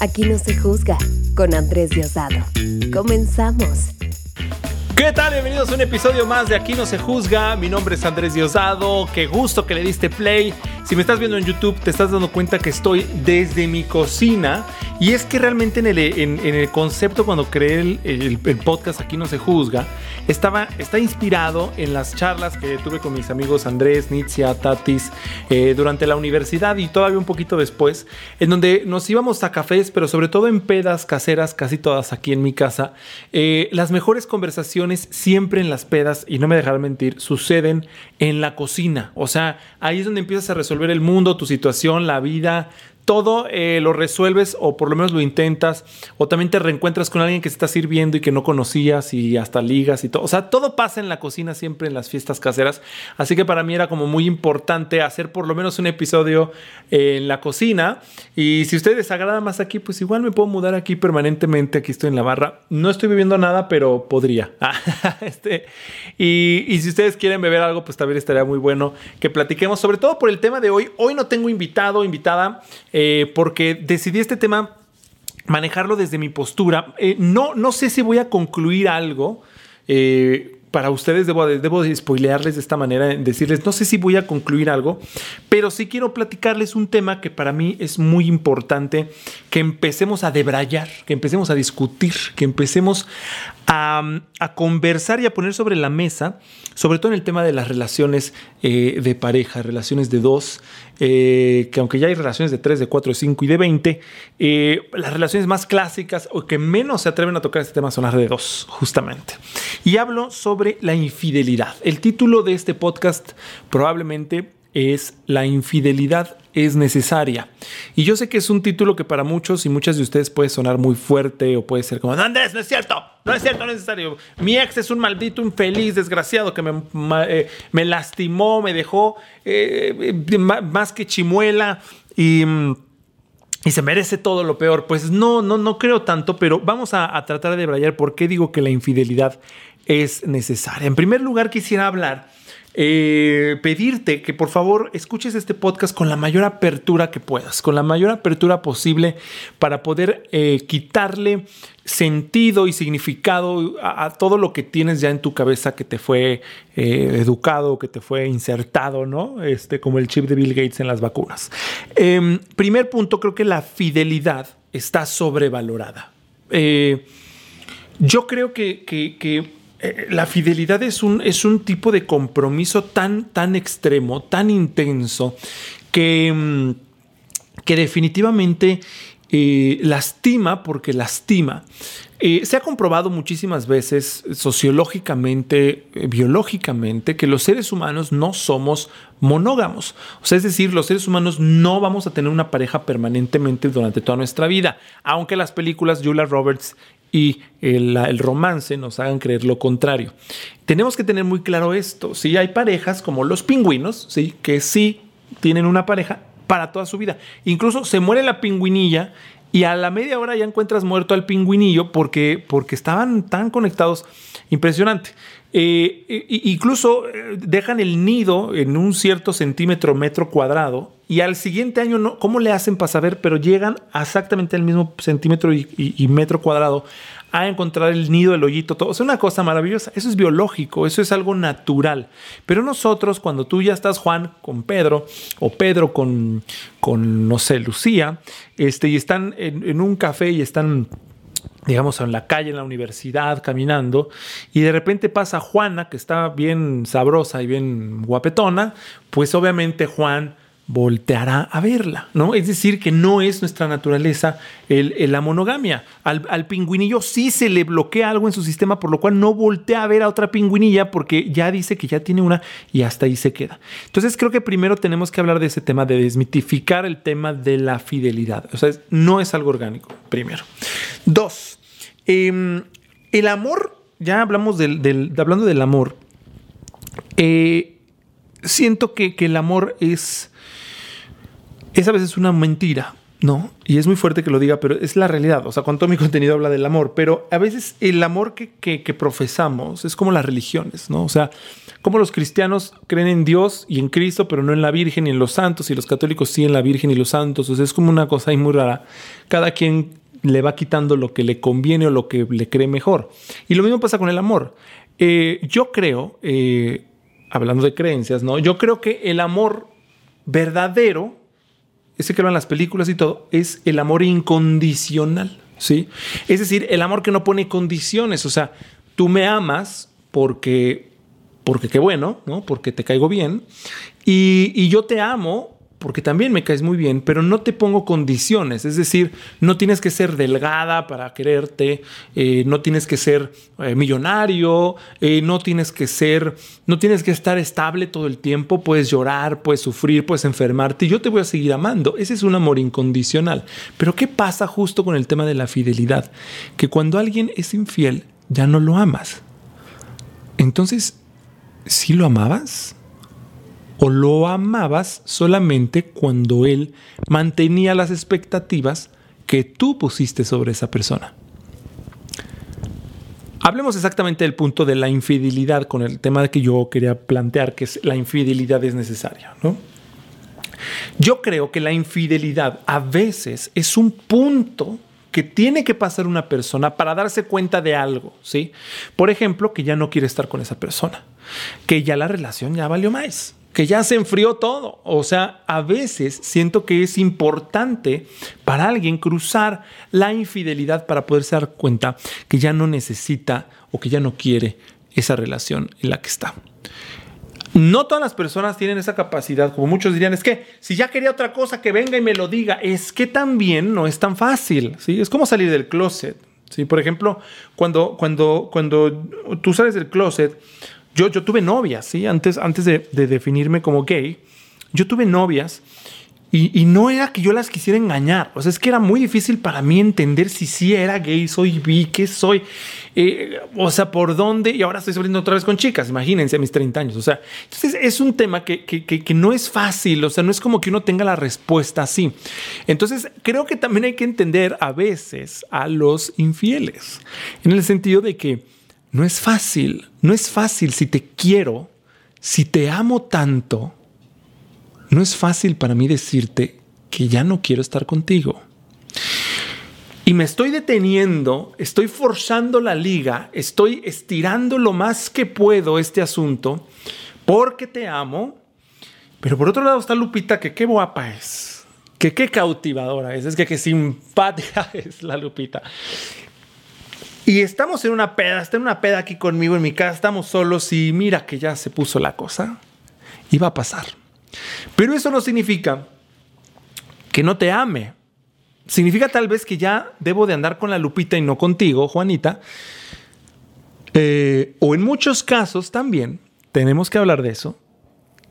Aquí no se juzga con Andrés Diosdado. Comenzamos. ¿Qué tal? Bienvenidos a un episodio más de Aquí no se juzga. Mi nombre es Andrés Diosdado. Qué gusto que le diste play. Si me estás viendo en YouTube, te estás dando cuenta que estoy desde mi cocina. Y es que realmente en el, en, el concepto, cuando creé el, podcast Aquí no se juzga, estaba, está inspirado en las charlas que tuve con mis amigos Andrés, Nitzia, Tatis, eh, durante la universidad y todavía un poquito después, en donde nos íbamos a cafés, pero sobre todo en pedas caseras, casi todas aquí en mi casa. Eh, las mejores conversaciones siempre en las pedas, y no me dejarán mentir, suceden en la cocina. O sea, ahí es donde empiezas a resolver el mundo, tu situación, la vida, todo eh, lo resuelves o por lo menos lo intentas, o también te reencuentras con alguien que se está sirviendo y que no conocías y hasta ligas y todo. O sea, todo pasa en la cocina siempre en las fiestas caseras. Así que para mí era como muy importante hacer por lo menos un episodio en la cocina. Y si ustedes agrada más aquí, pues igual me puedo mudar aquí permanentemente. Aquí estoy en la barra. No estoy viviendo nada, pero podría. este, y, y si ustedes quieren beber algo, pues también estaría muy bueno que platiquemos, sobre todo por el tema de hoy. Hoy no tengo invitado, invitada. Eh, porque decidí este tema manejarlo desde mi postura. Eh, no, no sé si voy a concluir algo. Eh, para ustedes debo, debo de spoilearles de esta manera, decirles, no sé si voy a concluir algo, pero sí quiero platicarles un tema que para mí es muy importante, que empecemos a debrayar, que empecemos a discutir, que empecemos a, conversar y a poner sobre la mesa, sobre todo en el tema de las relaciones eh, de pareja, relaciones de dos, eh, que aunque ya hay relaciones de tres, de cuatro, de cinco y de veinte, eh, las relaciones más clásicas o que menos se atreven a tocar este tema son las de dos, justamente. Y hablo sobre la infidelidad. El título de este podcast probablemente es La infidelidad es necesaria. Y yo sé que es un título que para muchos y muchas de ustedes puede sonar muy fuerte o puede ser como, Andrés, no es cierto, no es cierto, no es necesario. Mi ex es un maldito infeliz, desgraciado, que me, eh, me lastimó, me dejó eh, más que chimuela y mm, y se merece todo lo peor. Pues no, no, no creo tanto, pero vamos a, a, tratar de brayar por qué digo que la infidelidad es necesaria. En primer lugar, quisiera hablar eh, pedirte que por favor escuches este podcast con la mayor apertura que puedas, con la mayor apertura posible para poder eh, quitarle sentido y significado a, todo lo que tienes ya en tu cabeza que te fue eh, educado, que te fue insertado, ¿no? Este, como el chip de Bill Gates en las vacunas. Em, primer punto, creo que la fidelidad está sobrevalorada. yo creo que eh, la fidelidad es un, es un tipo de compromiso tan, tan extremo, tan intenso, que, mm, que definitivamente eh, lastima porque lastima. Eh, se ha comprobado muchísimas veces sociológicamente, biológicamente, que los seres humanos no somos monógamos. O sea, es decir, los seres humanos no vamos a tener una pareja permanentemente durante toda nuestra vida. Aunque las películas Julia Roberts y el, romance nos hagan creer lo contrario. Tenemos que tener muy claro esto. Si hay parejas como los pingüinos, ¿sí? que sí tienen una pareja para toda su vida. Incluso se muere la pingüinilla y a la media hora ya encuentras muerto al pingüinillo porque, porque estaban tan conectados. Impresionante. Eh, incluso eh, dejan el nido en un cierto centímetro metro cuadrado y al siguiente año, no, ¿cómo le hacen para saber? Pero llegan exactamente al mismo centímetro y, metro cuadrado a encontrar el nido, el hoyito, todo. Es una cosa maravillosa. Eso es biológico, eso es algo natural. Pero nosotros, cuando tú ya estás, Juan, con Pedro, o Pedro con, con no sé, Lucía, este, y están en un café y están digamos, en la calle, en la universidad, caminando, y de repente pasa Juana, que está bien sabrosa y bien guapetona, pues obviamente Juan volteará a verla, ¿no? Es decir, que no es nuestra naturaleza el, la monogamia. Al, pingüinillo sí se le bloquea algo en su sistema, por lo cual no voltea a ver a otra pingüinilla porque ya dice que ya tiene una y hasta ahí se queda. Entonces creo que primero tenemos que hablar de ese tema, de desmitificar el tema de la fidelidad. O sea, no es algo orgánico, primero. Dos, em, el amor, ya hablamos del, hablando del amor, eh, siento que, que el amor es es a veces una mentira. ¿no? Y es muy fuerte que lo diga, pero es la realidad. O sea, cuando todo mi contenido habla del amor, pero a veces el amor que, que, profesamos es como las religiones, ¿no? O sea, como los cristianos creen en Dios y en Cristo, pero no en la Virgen y en los santos, y los católicos sí en la Virgen y los santos. O sea, es como una cosa ahí muy rara. Cada quien le va quitando lo que le conviene o lo que le cree mejor. Y lo mismo pasa con el amor. Eh, yo creo, eh, hablando de creencias, ¿no? Yo creo que el amor verdadero ese que lo en las películas y todo, es el amor incondicional, ¿sí? Es decir, el amor que no pone condiciones, o sea, tú me amas porque, porque qué bueno, ¿no? Porque te caigo bien, y, y yo te amo porque también me caes muy bien, pero no te pongo condiciones. Es decir, no tienes que ser delgada para quererte, eh, no tienes que ser eh, millonario, eh, no tienes que ser, no tienes que estar estable todo el tiempo. Puedes llorar, puedes sufrir, puedes enfermarte. Y yo te voy a seguir amando. Ese es un amor incondicional. Pero ¿qué pasa justo con el tema de la fidelidad? Que cuando alguien es infiel, ya no lo amas. Entonces, ¿sí lo amabas? O lo amabas solamente cuando él mantenía las expectativas que tú pusiste sobre esa persona. Hablemos exactamente del punto de la infidelidad con el tema que yo quería plantear, que es la infidelidad es necesaria, ¿no? Yo creo que la infidelidad a veces es un punto que tiene que pasar una persona para darse cuenta de algo, ¿sí? Por ejemplo, que ya no quiere estar con esa persona, que ya la relación ya valió más, que ya se enfrió todo. O sea, a veces siento que es importante para alguien cruzar la infidelidad para poderse dar cuenta que ya no necesita o que ya no quiere esa relación en la que está. No todas las personas tienen esa capacidad, como muchos dirían, es que si ya quería otra cosa, que venga y me lo diga, es que también no es tan fácil, ¿sí? Es como salir del closet, ¿sí? Por ejemplo, cuando, cuando, cuando tú sales del closet, yo, yo tuve novias, ¿sí? Antes, antes de, definirme como gay, yo tuve novias y, no era que yo las quisiera engañar. O sea, es que era muy difícil para mí entender si sí era gay, soy bi, qué soy. Eh, o sea, por dónde. Y ahora estoy saliendo otra vez con chicas, imagínense a mis 30 años. O sea, entonces es un tema que, que, que, no es fácil. O sea, no es como que uno tenga la respuesta así. Entonces, creo que también hay que entender a veces a los infieles. En el sentido de que no es fácil, no es fácil si te quiero, si te amo tanto, no es fácil para mí decirte que ya no quiero estar contigo. Y me estoy deteniendo, estoy forzando la liga, estoy estirando lo más que puedo este asunto porque te amo. Pero por otro lado está Lupita, que qué guapa es, que qué cautivadora es, es que qué simpática es la Lupita. Y estamos en una peda, está en una peda aquí conmigo en mi casa, estamos solos y mira que ya se puso la cosa. Y va a pasar. Pero eso no significa que no te ame. Significa tal vez que ya debo de andar con la Lupita y no contigo, Juanita. Eh, o en muchos casos también, tenemos que hablar de eso,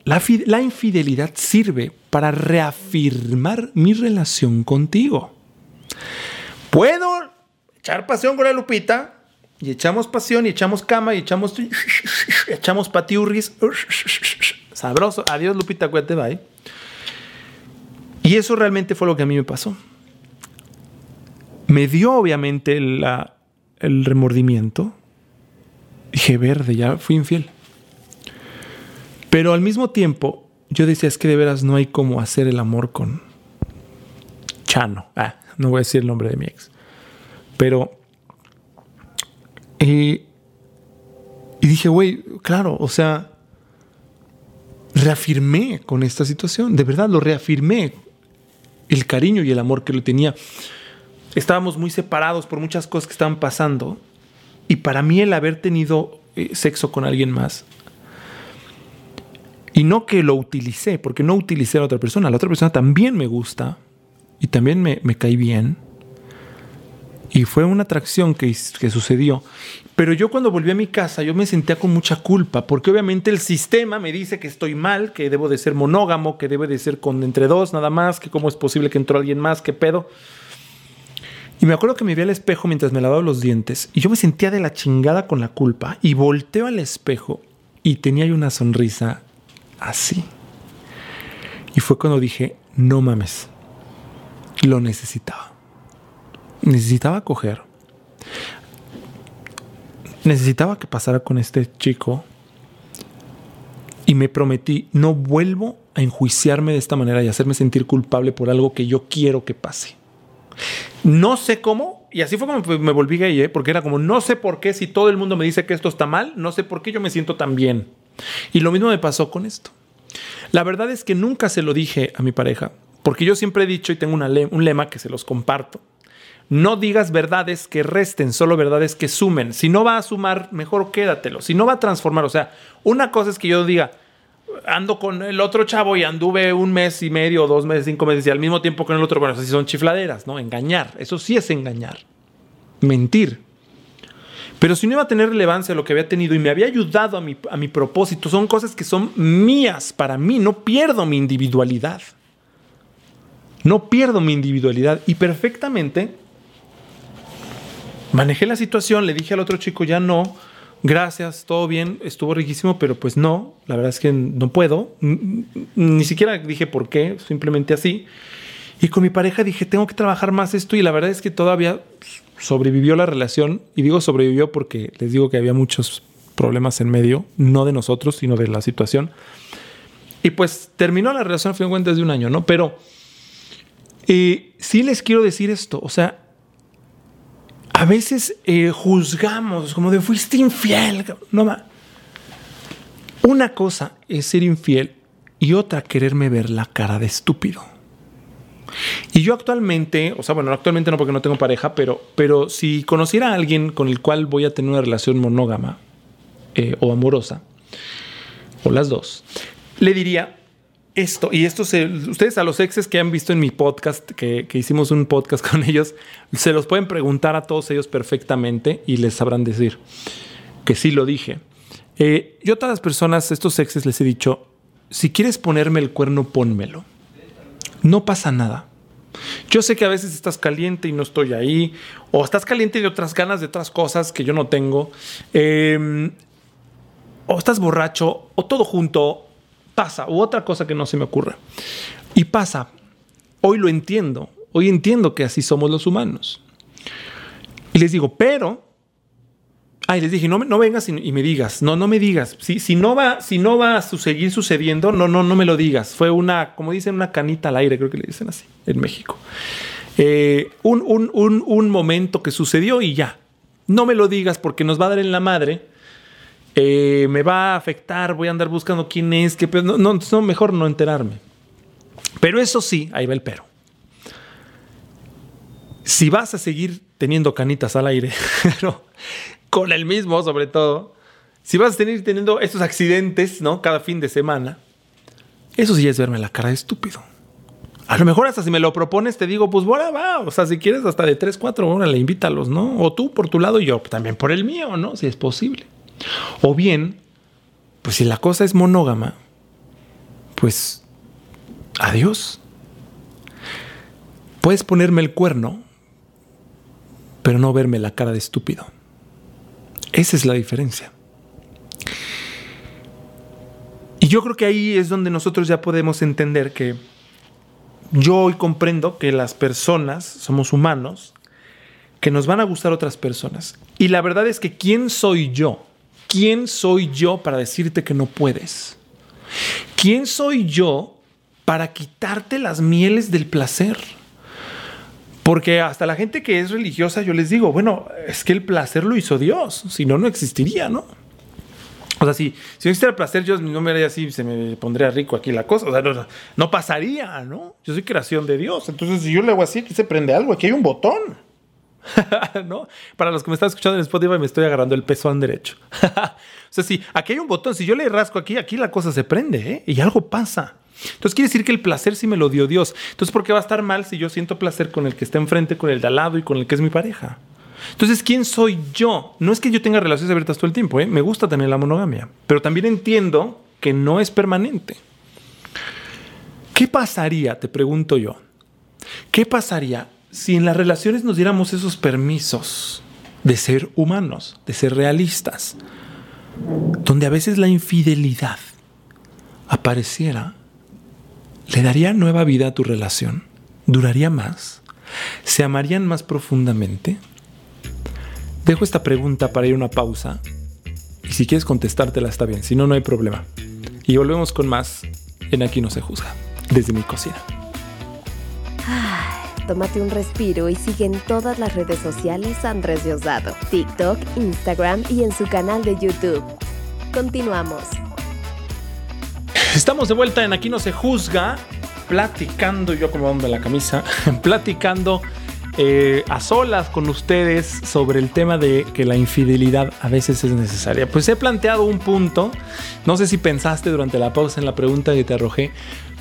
la, la infidelidad sirve para reafirmar mi relación contigo. Puedo echar pasión con la Lupita y echamos pasión y echamos cama y echamos echamos patiurris sabroso. Adiós Lupita, cuídate, bye. Y eso realmente fue lo que a mí me pasó. Me dio obviamente el remordimiento. Dije, verde, ya fui infiel. Pero al mismo tiempo, yo decía, es que de veras no hay cómo hacer el amor con Chano. Ah, no voy a decir el nombre de mi ex. Pero... y dije, güey, claro, o sea, reafirmé con esta situación, de verdad lo reafirmé, el cariño y el amor que lo tenía. Estábamos muy separados por muchas cosas que estaban pasando y para mí el haber tenido eh, sexo con alguien más, y no que lo utilicé, porque no utilicé a la otra persona, la otra persona también me gusta y también me, me cae bien y fue una atracción que, que, sucedió. Pero yo cuando volví a mi casa, yo me sentía con mucha culpa, porque obviamente el sistema me dice que estoy mal, que debo de ser monógamo, que debe de ser con entre dos nada más, que cómo es posible que entró alguien más, qué pedo. Y me acuerdo que me vi al espejo mientras me lavaba los dientes y yo me sentía de la chingada con la culpa y volteo al espejo y tenía una sonrisa así. Y fue cuando dije, no mames, lo necesitaba. Necesitaba coger. Necesitaba que pasara con este chico. Y me prometí, no vuelvo a enjuiciarme de esta manera y hacerme sentir culpable por algo que yo quiero que pase. No sé cómo, y así fue como me volví gay, ¿eh? porque era como, no sé por qué, si todo el mundo me dice que esto está mal, no sé por qué yo me siento tan bien. Y lo mismo me pasó con esto. La verdad es que nunca se lo dije a mi pareja, porque yo siempre he dicho y tengo un lema que se los comparto. No digas verdades que resten, solo verdades que sumen. Si no va a sumar, mejor quédatelo. Si no va a transformar, o sea, una cosa es que yo diga, ando con el otro chavo y anduve un mes y medio, dos meses, cinco meses y al mismo tiempo con el otro, bueno, así son chifladeras, ¿no? Engañar, eso sí es engañar. Mentir. Pero si no iba a tener relevancia lo que había tenido y me había ayudado a mi, a mi propósito, son cosas que son mías para mí, no pierdo mi individualidad. No pierdo mi individualidad y perfectamente manejé la situación, le dije al otro chico, ya no, gracias, todo bien, estuvo riquísimo, pero pues no, la verdad es que no puedo. Ni siquiera dije por qué, simplemente así. Y con mi pareja dije, tengo que trabajar más esto y la verdad es que todavía sobrevivió la relación. Y digo sobrevivió porque les digo que había muchos problemas en medio, no de nosotros, sino de la situación. Y pues terminó la relación, fue en de un año, ¿no? Pero eh, sí les quiero decir esto, o sea, a veces eh, juzgamos como de fuiste infiel. No, Una cosa es ser infiel y otra quererme ver la cara de estúpido. Y yo actualmente, o sea, bueno, actualmente no porque no tengo pareja, pero, pero si conociera a alguien con el cual voy a tener una relación monógama eh, o amorosa, o las dos, le diría, esto, y esto se, ustedes a los exes que han visto en mi podcast, que, hicimos un podcast con ellos, se los pueden preguntar a todos ellos perfectamente y les sabrán decir que sí lo dije. Eh, yo a todas las personas, estos exes, les he dicho, si quieres ponerme el cuerno, pónmelo. No pasa nada. Yo sé que a veces estás caliente y no estoy ahí, o estás caliente de otras ganas de otras cosas que yo no tengo, em, o estás borracho, o todo junto, pasa, u otra cosa que no se me ocurra. Y pasa. Hoy lo entiendo. Hoy entiendo que así somos los humanos. Y les digo, pero. Ay, les dije, no, no vengas y, me digas. No, no me digas. Si, si, no va, si no va a seguir sucediendo, no, no, no me lo digas. Fue una, como dicen, una canita al aire, creo que le dicen así, en México. Eh, un, un, un, un momento que sucedió y ya. No me lo digas porque nos va a dar en la madre eh, me va a afectar, voy a andar buscando quién es, que no, no, mejor no enterarme. Pero eso sí, ahí va el pero. Si vas a seguir teniendo canitas al aire, pero con el mismo sobre todo, si vas a seguir teniendo estos accidentes, ¿no? Cada fin de semana, eso sí es verme la cara de estúpido. A lo mejor hasta si me lo propones te digo, pues bueno, va, o sea, si quieres hasta de 3, 4 horas le invítalos, ¿no? O tú por tu lado y yo también por el mío, ¿no? Si es posible. O bien, pues si la cosa es monógama, pues adiós. Puedes ponerme el cuerno, pero no verme la cara de estúpido. Esa es la diferencia. Y yo creo que ahí es donde nosotros ya podemos entender que yo hoy comprendo que las personas somos humanos, que nos van a gustar otras personas. Y la verdad es que ¿quién soy yo ¿quién soy yo para decirte que no puedes? ¿Quién soy yo para quitarte las mieles del placer? Porque hasta la gente que es religiosa, yo les digo, bueno, es que el placer lo hizo Dios, si no, no existiría, ¿no? O sea, si, si no existiera el placer, yo no me haría así, se me pondría rico aquí la cosa. O sea, no, no pasaría, ¿no? Yo soy creación de Dios. Entonces, si yo le hago así, aquí se prende algo, aquí hay un botón. ¿No? Para los que me están escuchando en Spotify, me estoy agarrando el pezón derecho. o sea, si aquí hay un botón, si yo le rasco aquí, aquí la cosa se prende, ¿eh? Y algo pasa. Entonces quiere decir que el placer sí me lo dio Dios. Entonces, ¿por qué va a estar mal si yo siento placer con el que está enfrente, con el de al lado y con el que es mi pareja? Entonces, ¿quién soy yo? No es que yo tenga relaciones abiertas todo el tiempo, ¿eh? me gusta también la monogamia, pero también entiendo que no es permanente. ¿Qué pasaría, te pregunto yo? ¿Qué pasaría si en las relaciones nos diéramos esos permisos de ser humanos, de ser realistas, donde a veces la infidelidad apareciera, le daría nueva vida a tu relación, ¿Duraría más? ¿Se amarían más profundamente? Dejo esta pregunta para ir a una pausa y si quieres contestártela está bien, si no, no hay problema. Y volvemos con más en Aquí no se juzga, desde mi cocina. Tómate un respiro y sigue en todas las redes sociales Andrés Diosdado, TikTok, Instagram y en su canal de YouTube. Continuamos. Estamos de vuelta en Aquí no se juzga, platicando, yo como la camisa, platicando eh, a solas con ustedes sobre el tema de que la infidelidad a veces es necesaria. Pues he planteado un punto, no sé si pensaste durante la pausa en la pregunta que te arrojé,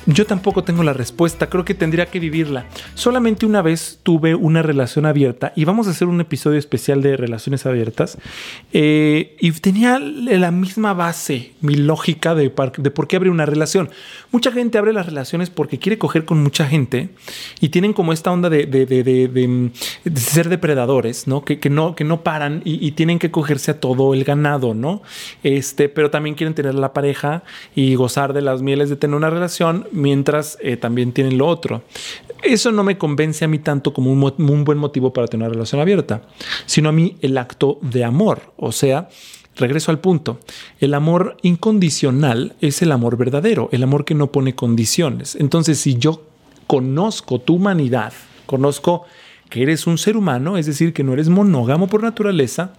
yo tampoco tengo la respuesta, creo que tendría que vivirla. Solamente una vez tuve una relación abierta y vamos a hacer un episodio especial de relaciones abiertas eh, y tenía la misma base, mi lógica de, por qué abre una relación. Mucha gente abre las relaciones porque quiere coger con mucha gente y tienen como esta onda de, ser depredadores, ¿no? Que, que, ¿no? que no paran y, y, tienen que cogerse a todo el ganado, ¿no? Este, pero también quieren tener la pareja y gozar de las mieles de tener una relación mientras eh, también tienen lo otro. Eso no me convence a mí tanto como un, un buen motivo para tener una relación abierta, sino a mí el acto de amor, o sea, regreso al punto. El amor incondicional es el amor verdadero, el amor que no pone condiciones. Entonces, si yo conozco tu humanidad, conozco que eres un ser humano, es decir, que no eres monógamo por naturaleza,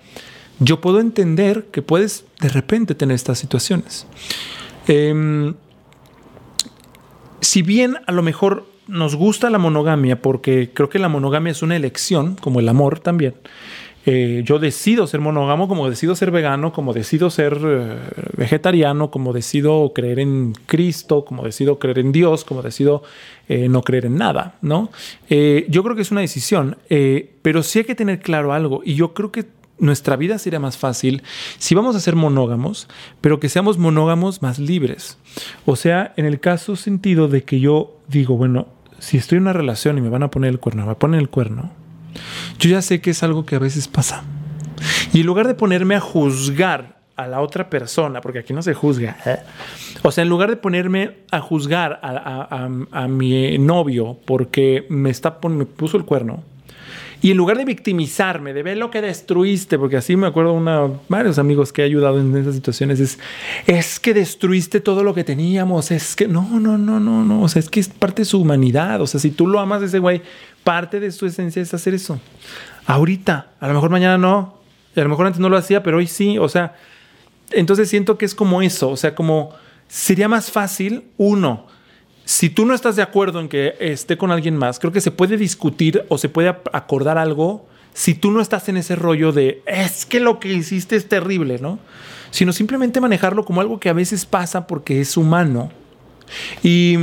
yo puedo entender que puedes de repente tener estas situaciones. Eh, si bien a lo mejor nos gusta la monogamia, porque creo que la monogamia es una elección, como el amor también, eh, yo decido ser monógamo, como decido ser vegano, como decido ser eh, vegetariano, como decido creer en Cristo, como decido creer en Dios, como decido eh, no creer en nada, ¿no? yo creo que es una decisión, pero sí hay que tener claro algo, y yo creo que nuestra vida sería más fácil si vamos a ser monógamos, pero que seamos monógamos más libres. O sea, en el caso sentido de que yo digo, bueno, si estoy en una relación y me van a poner el cuerno, me ponen el cuerno, yo ya sé que es algo que a veces pasa. Y en lugar de ponerme a juzgar a la otra persona, porque aquí no se juzga, ¿eh? o sea, en lugar de ponerme a juzgar a, mi novio porque me, está, me puso el cuerno, y en lugar de victimizarme, de ver lo que destruiste, porque así me acuerdo una, varios amigos que he ayudado en esas situaciones, es, es que destruiste todo lo que teníamos, es que no, no, no, no, no, o sea, es que es parte de su humanidad, o sea, si tú lo amas ese güey, parte de su esencia es hacer eso. Ahorita, a lo mejor mañana no, a lo mejor antes no lo hacía, pero hoy sí, o sea, entonces siento que es como eso, o sea, como sería más fácil, uno, si tú no estás de acuerdo en que esté con alguien más, creo que se puede discutir o se puede acordar algo si tú no estás en ese rollo de es que lo que hiciste es terrible, ¿no? Sino simplemente manejarlo como algo que a veces pasa porque es humano. Y,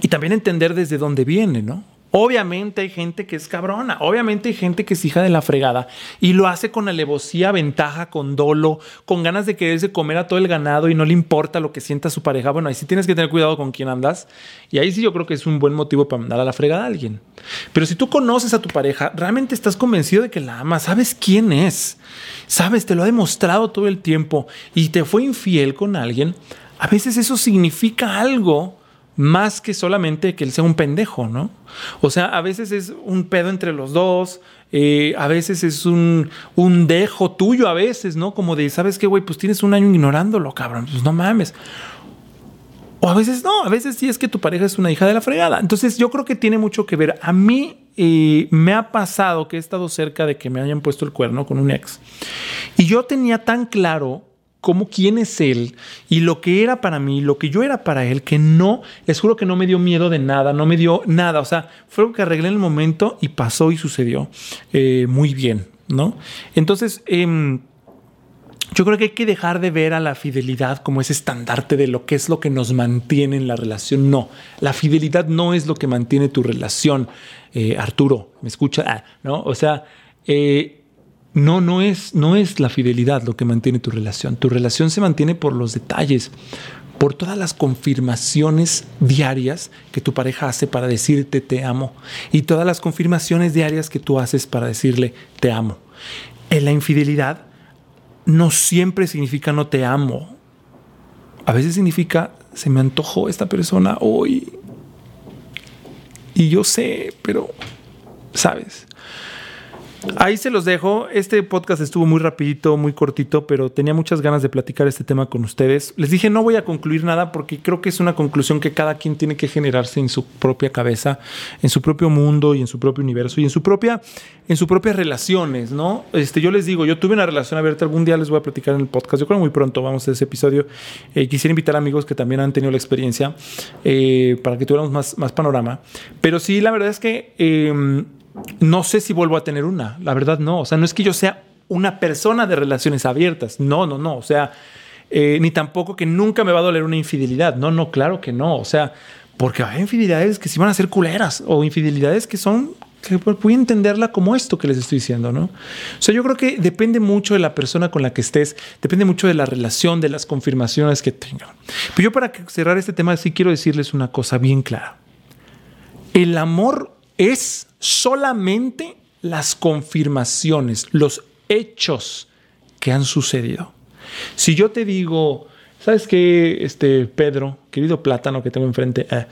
y también entender desde dónde viene, ¿no? Obviamente hay gente que es cabrona, obviamente hay gente que es hija de la fregada y lo hace con alevosía, ventaja, con dolo, con ganas de quererse comer a todo el ganado y no le importa lo que sienta su pareja. Bueno, ahí sí tienes que tener cuidado con quién andas y ahí sí yo creo que es un buen motivo para mandar a la fregada a alguien. Pero si tú conoces a tu pareja, realmente estás convencido de que la amas, sabes quién es, sabes, te lo ha demostrado todo el tiempo y te fue infiel con alguien, a veces eso significa algo más que solamente que él sea un pendejo, ¿no? O sea, a veces es un pedo entre los dos, eh, a veces es un, un dejo tuyo, a veces, ¿no? Como de, ¿sabes qué, güey? Pues tienes un año ignorándolo, cabrón, pues no mames. O a veces no, a veces sí es que tu pareja es una hija de la fregada. Entonces yo creo que tiene mucho que ver. A mí eh, me ha pasado que he estado cerca de que me hayan puesto el cuerno con un ex. Y yo tenía tan claro cómo quién es él y lo que era para mí, lo que yo era para él, que no, les juro que no me dio miedo de nada, no me dio nada, o sea, fue algo que arreglé en el momento y pasó y sucedió eh, muy bien, ¿no? Entonces, em, yo creo que hay que dejar de ver a la fidelidad como ese estandarte de lo que es lo que nos mantiene en la relación. No, la fidelidad no es lo que mantiene tu relación. Eh, Arturo, ¿me escucha? Ah, ¿no? O sea, eh, no, no es, no es la fidelidad lo que mantiene tu relación. Tu relación se mantiene por los detalles, por todas las confirmaciones diarias que tu pareja hace para decirte te amo y todas las confirmaciones diarias que tú haces para decirle te amo. En la infidelidad no siempre significa no te amo. A veces significa se me antojó esta persona hoy. Y yo sé, pero, ¿sabes? Ahí se los dejo. Este podcast estuvo muy rapidito, muy cortito, pero tenía muchas ganas de platicar este tema con ustedes. Les dije, no voy a concluir nada porque creo que es una conclusión que cada quien tiene que generarse en su propia cabeza, en su propio mundo y en su propio universo y en su propia en sus propias relaciones, ¿no? Este, yo les digo, yo tuve una relación abierta, algún día les voy a platicar en el podcast, yo creo muy pronto vamos a ese episodio. Eh, quisiera invitar a amigos que también han tenido la experiencia eh, para que tuviéramos más, panorama. Pero sí, la verdad es que em, no sé si vuelvo a tener una, la verdad no. O sea, no es que yo sea una persona de relaciones abiertas, no, no, no. O sea, eh, ni tampoco que nunca me va a doler una infidelidad. No, no, claro que no. O sea, porque hay infidelidades que sí van a ser culeras o infidelidades que son que voy a entenderla como esto que les estoy diciendo, ¿no? O sea, yo creo que depende mucho de la persona con la que estés, depende mucho de la relación, de las confirmaciones que tengan. Pero yo para cerrar este tema sí quiero decirles una cosa bien clara. El amor es solamente las confirmaciones, los hechos que han sucedido. Si yo te digo, ¿sabes qué, este Pedro, querido plátano que tengo enfrente? Eh,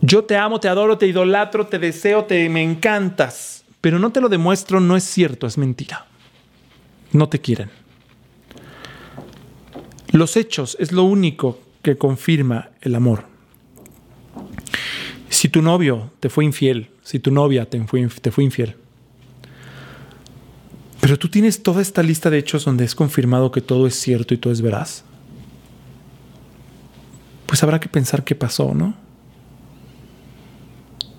yo te amo, te adoro, te idolatro, te deseo, te me encantas, pero no te lo demuestro, no es cierto, es mentira. No te quieren. Los hechos es lo único que confirma el amor. Si tu novio te fue infiel, si tu novia te fue, infiel, pero tú tienes toda esta lista de hechos donde es confirmado que todo es cierto y todo es veraz, pues habrá que pensar qué pasó, ¿no?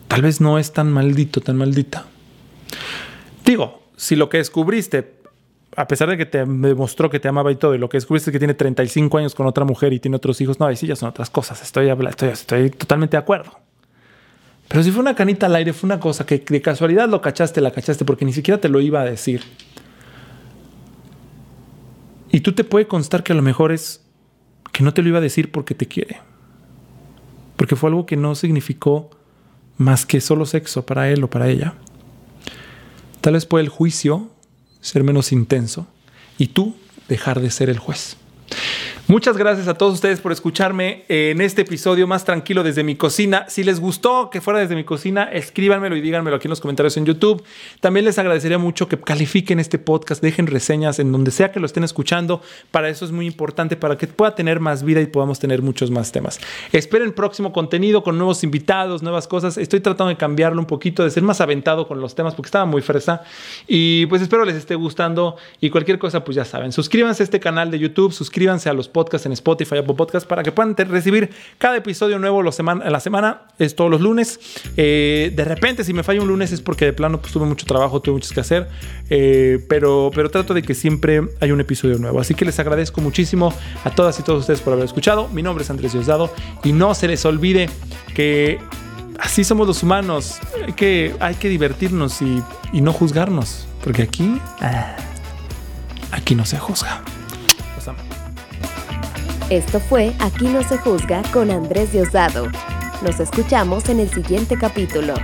Tal vez no es tan maldito, tan maldita. Digo, si lo que descubriste, a pesar de que te demostró que te amaba y todo, y lo que descubriste es que tiene 35 años con otra mujer y tiene otros hijos, no, ahí sí ya son otras cosas. Estoy, estoy, estoy totalmente de acuerdo. Pero si fue una canita al aire, fue una cosa que de casualidad lo cachaste, la cachaste, porque ni siquiera te lo iba a decir. Y tú te puede constar que a lo mejor es que no te lo iba a decir porque te quiere. Porque fue algo que no significó más que solo sexo para él o para ella. Tal vez puede el juicio ser menos intenso y tú dejar de ser el juez. Muchas gracias a todos ustedes por escucharme en este episodio más tranquilo desde mi cocina. Si les gustó que fuera desde mi cocina, escríbanmelo y díganmelo aquí en los comentarios en YouTube. También les agradecería mucho que califiquen este podcast, dejen reseñas en donde sea que lo estén escuchando. Para eso es muy importante, para que pueda tener más vida y podamos tener muchos más temas. Esperen próximo contenido con nuevos invitados, nuevas cosas. Estoy tratando de cambiarlo un poquito, de ser más aventado con los temas porque estaba muy fresa. Y pues espero les esté gustando y cualquier cosa, pues ya saben. Suscríbanse a este canal de YouTube, suscríbanse a los podcasts podcast en Spotify, Apple Podcast, para que puedan recibir cada episodio nuevo los semana, la semana, es todos los lunes. Eh, de repente, si me falla un lunes es porque de plano pues, tuve mucho trabajo, tuve mucho que hacer, eh, pero, pero trato de que siempre hay un episodio nuevo. Así que les agradezco muchísimo a todas y todos ustedes por haber escuchado. Mi nombre es Andrés Diosdado y no se les olvide que así somos los humanos. Hay que, hay que divertirnos y, y no juzgarnos, porque aquí, ah, aquí no se juzga. Esto fue Aquí no se juzga con Andrés Diosdado. Nos escuchamos en el siguiente capítulo.